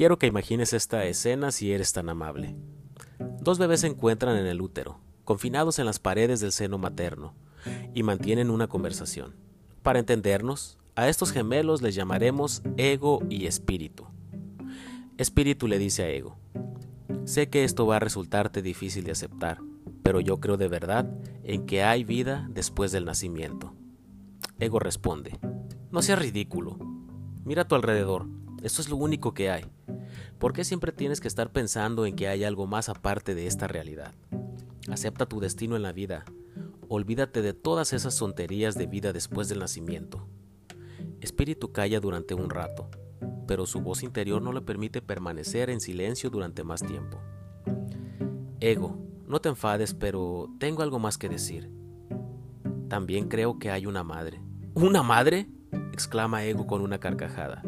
Quiero que imagines esta escena si eres tan amable. Dos bebés se encuentran en el útero, confinados en las paredes del seno materno, y mantienen una conversación. Para entendernos, a estos gemelos les llamaremos ego y espíritu. Espíritu le dice a ego, sé que esto va a resultarte difícil de aceptar, pero yo creo de verdad en que hay vida después del nacimiento. Ego responde, no seas ridículo, mira a tu alrededor, esto es lo único que hay. ¿Por qué siempre tienes que estar pensando en que hay algo más aparte de esta realidad? Acepta tu destino en la vida. Olvídate de todas esas tonterías de vida después del nacimiento. Espíritu calla durante un rato, pero su voz interior no le permite permanecer en silencio durante más tiempo. Ego, no te enfades, pero tengo algo más que decir. También creo que hay una madre. ¿Una madre? exclama Ego con una carcajada.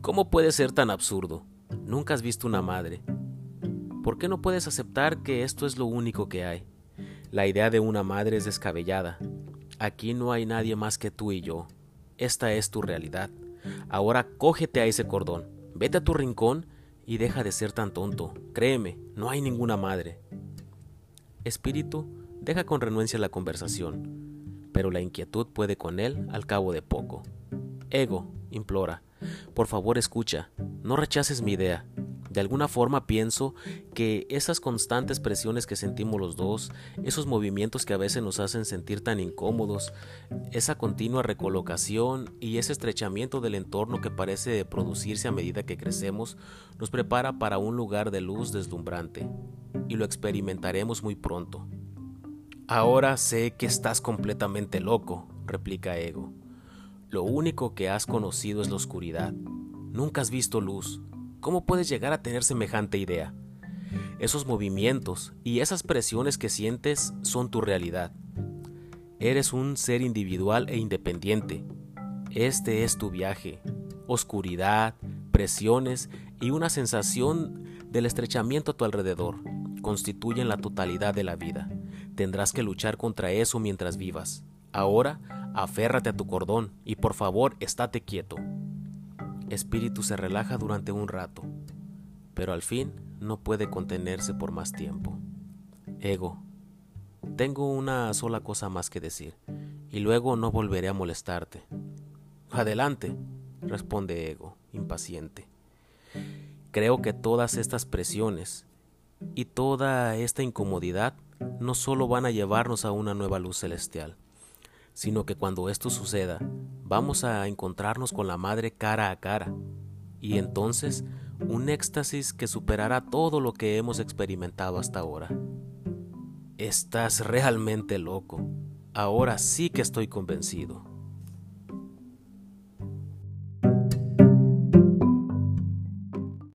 ¿Cómo puede ser tan absurdo? Nunca has visto una madre. ¿Por qué no puedes aceptar que esto es lo único que hay? La idea de una madre es descabellada. Aquí no hay nadie más que tú y yo. Esta es tu realidad. Ahora cógete a ese cordón, vete a tu rincón y deja de ser tan tonto. Créeme, no hay ninguna madre. Espíritu deja con renuencia la conversación, pero la inquietud puede con él al cabo de poco. Ego, implora, por favor escucha, no rechaces mi idea. De alguna forma pienso que esas constantes presiones que sentimos los dos, esos movimientos que a veces nos hacen sentir tan incómodos, esa continua recolocación y ese estrechamiento del entorno que parece producirse a medida que crecemos, nos prepara para un lugar de luz deslumbrante, y lo experimentaremos muy pronto. Ahora sé que estás completamente loco, replica Ego. Lo único que has conocido es la oscuridad. Nunca has visto luz. ¿Cómo puedes llegar a tener semejante idea? Esos movimientos y esas presiones que sientes son tu realidad. Eres un ser individual e independiente. Este es tu viaje. Oscuridad, presiones y una sensación del estrechamiento a tu alrededor constituyen la totalidad de la vida. Tendrás que luchar contra eso mientras vivas. Ahora Aférrate a tu cordón y por favor estate quieto. Espíritu se relaja durante un rato, pero al fin no puede contenerse por más tiempo. Ego, tengo una sola cosa más que decir, y luego no volveré a molestarte. Adelante, responde Ego, impaciente. Creo que todas estas presiones y toda esta incomodidad no solo van a llevarnos a una nueva luz celestial, sino que cuando esto suceda, vamos a encontrarnos con la Madre cara a cara, y entonces un éxtasis que superará todo lo que hemos experimentado hasta ahora. Estás realmente loco. Ahora sí que estoy convencido.